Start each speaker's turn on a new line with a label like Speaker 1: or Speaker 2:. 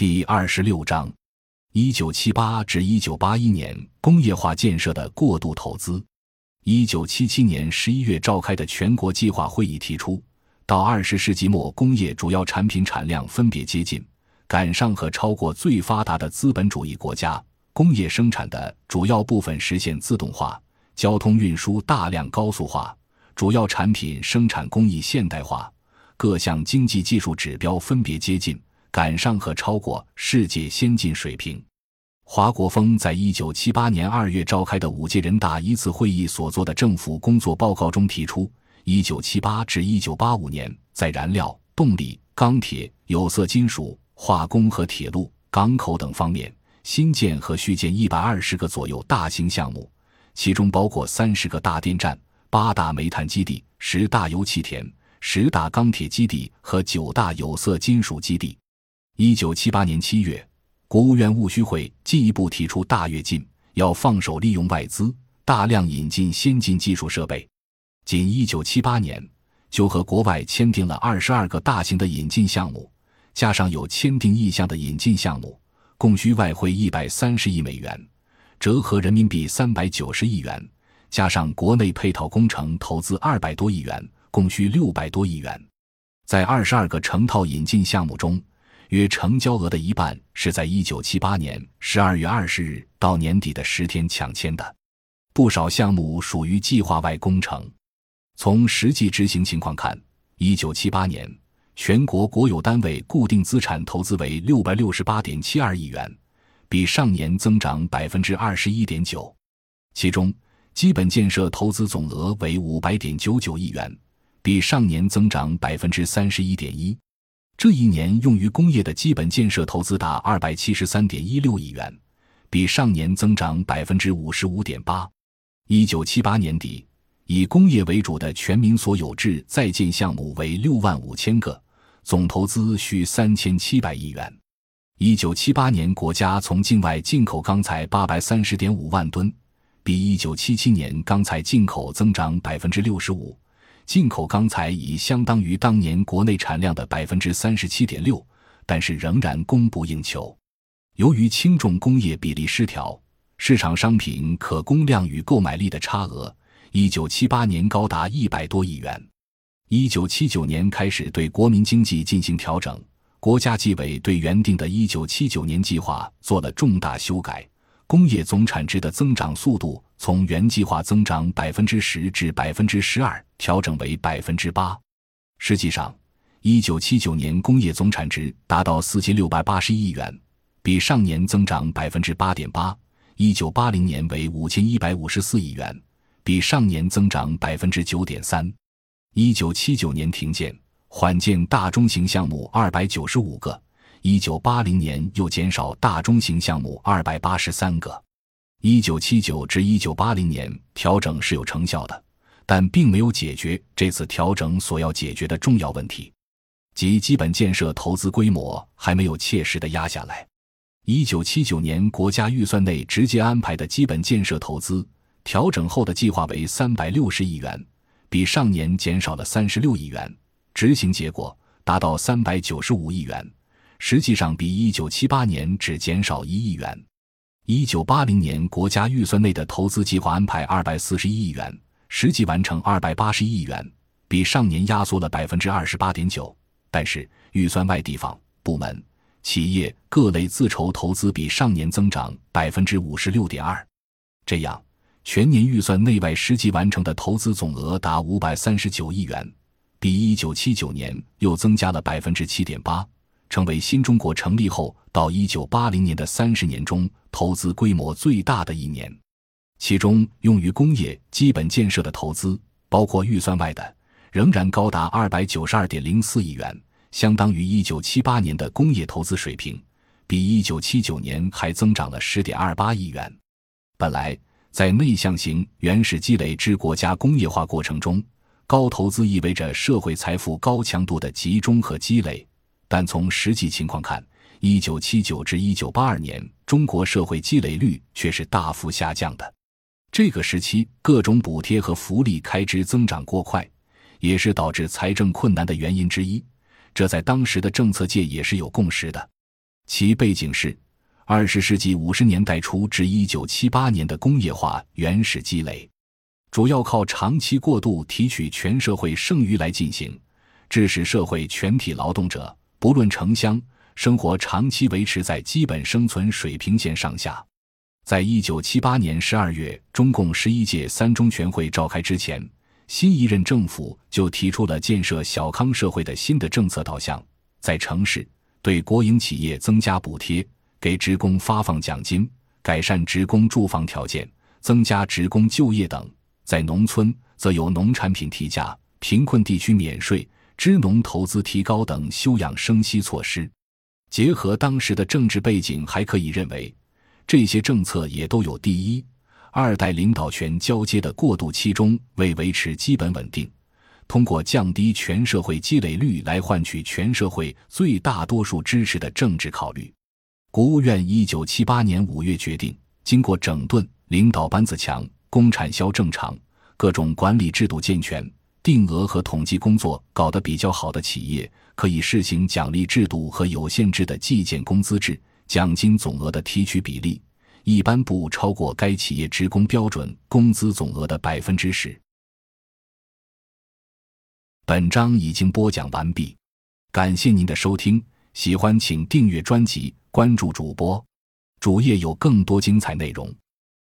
Speaker 1: 第二十六章：一九七八至一九八一年工业化建设的过度投资。一九七七年十一月召开的全国计划会议提出，到二十世纪末，工业主要产品产量分别接近、赶上和超过最发达的资本主义国家，工业生产的主要部分实现自动化，交通运输大量高速化，主要产品生产工艺现代化，各项经济技术指标分别接近。赶上和超过世界先进水平。华国锋在一九七八年二月召开的五届人大一次会议所做的政府工作报告中提出，一九七八至一九八五年，在燃料、动力、钢铁、有色金属、化工和铁路、港口等方面，新建和续建一百二十个左右大型项目，其中包括三十个大电站、八大煤炭基地、十大油气田、十大钢铁基地和九大有色金属基地。一九七八年七月，国务院务虚会进一步提出大跃进，要放手利用外资，大量引进先进技术设备。仅一九七八年，就和国外签订了二十二个大型的引进项目，加上有签订意向的引进项目，共需外汇一百三十亿美元，折合人民币三百九十亿元，加上国内配套工程投资二百多亿元，共需六百多亿元。在二十二个成套引进项目中，约成交额的一半是在一九七八年十二月二十日到年底的十天抢签的，不少项目属于计划外工程。从实际执行情况看，一九七八年全国国有单位固定资产投资为六百六十八点七二亿元，比上年增长百分之二十一点九。其中，基本建设投资总额为五百点九九亿元，比上年增长百分之三十一点一。这一年用于工业的基本建设投资达二百七十三点一六亿元，比上年增长百分之五十五点八。一九七八年底，以工业为主的全民所有制在建项目为六万五千个，总投资需三千七百亿元。一九七八年，国家从境外进口钢材八百三十点五万吨，比一九七七年钢材进口增长百分之六十五。进口钢材已相当于当年国内产量的百分之三十七点六，但是仍然供不应求。由于轻重工业比例失调，市场商品可供量与购买力的差额，一九七八年高达一百多亿元。一九七九年开始对国民经济进行调整，国家纪委对原定的一九七九年计划做了重大修改。工业总产值的增长速度从原计划增长百分之十至百分之十二调整为百分之八。实际上，一九七九年工业总产值达到四千六百八十亿元，比上年增长百分之八点八；一九八零年为五千一百五十四亿元，比上年增长百分之九点三。一九七九年停建缓建大中型项目二百九十五个。一九八零年又减少大中型项目二百八十三个，一九七九至一九八零年调整是有成效的，但并没有解决这次调整所要解决的重要问题，即基本建设投资规模还没有切实的压下来。一九七九年国家预算内直接安排的基本建设投资调整后的计划为三百六十亿元，比上年减少了三十六亿元，执行结果达到三百九十五亿元。实际上比一九七八年只减少一亿元。一九八零年国家预算内的投资计划安排二百四十一亿元，实际完成二百八十亿元，比上年压缩了百分之二十八点九。但是预算外地方部门、企业各类自筹投资比上年增长百分之五十六点二。这样，全年预算内外实际完成的投资总额达五百三十九亿元，比一九七九年又增加了百分之七点八。成为新中国成立后到一九八零年的三十年中投资规模最大的一年，其中用于工业基本建设的投资，包括预算外的，仍然高达二百九十二点零四亿元，相当于一九七八年的工业投资水平，比一九七九年还增长了十点二八亿元。本来在内向型原始积累之国家工业化过程中，高投资意味着社会财富高强度的集中和积累。但从实际情况看，一九七九至一九八二年，中国社会积累率却是大幅下降的。这个时期，各种补贴和福利开支增长过快，也是导致财政困难的原因之一。这在当时的政策界也是有共识的。其背景是二十世纪五十年代初至一九七八年的工业化原始积累，主要靠长期过度提取全社会剩余来进行，致使社会全体劳动者不论城乡，生活长期维持在基本生存水平线上下。在一九七八年十二月，中共十一届三中全会召开之前，新一任政府就提出了建设小康社会的新的政策导向。在城市，对国营企业增加补贴，给职工发放奖金，改善职工住房条件，增加职工就业等；在农村，则有农产品提价、贫困地区免税、支农投资提高等休养生息措施。结合当时的政治背景，还可以认为。这些政策也都有第一、二代领导权交接的过渡期中，为维持基本稳定，通过降低全社会积累率来换取全社会最大多数支持的政治考虑。国务院一九七八年五月决定，经过整顿，领导班子强，工产销正常，各种管理制度健全，定额和统计工作搞得比较好的企业，可以试行奖励制度和有限制的计件工资制。奖金总额的提取比例一般不超过该企业职工标准工资总额的百分之十。本章已经播讲完毕，感谢您的收听，喜欢请订阅专辑，关注主播，主页有更多精彩内容。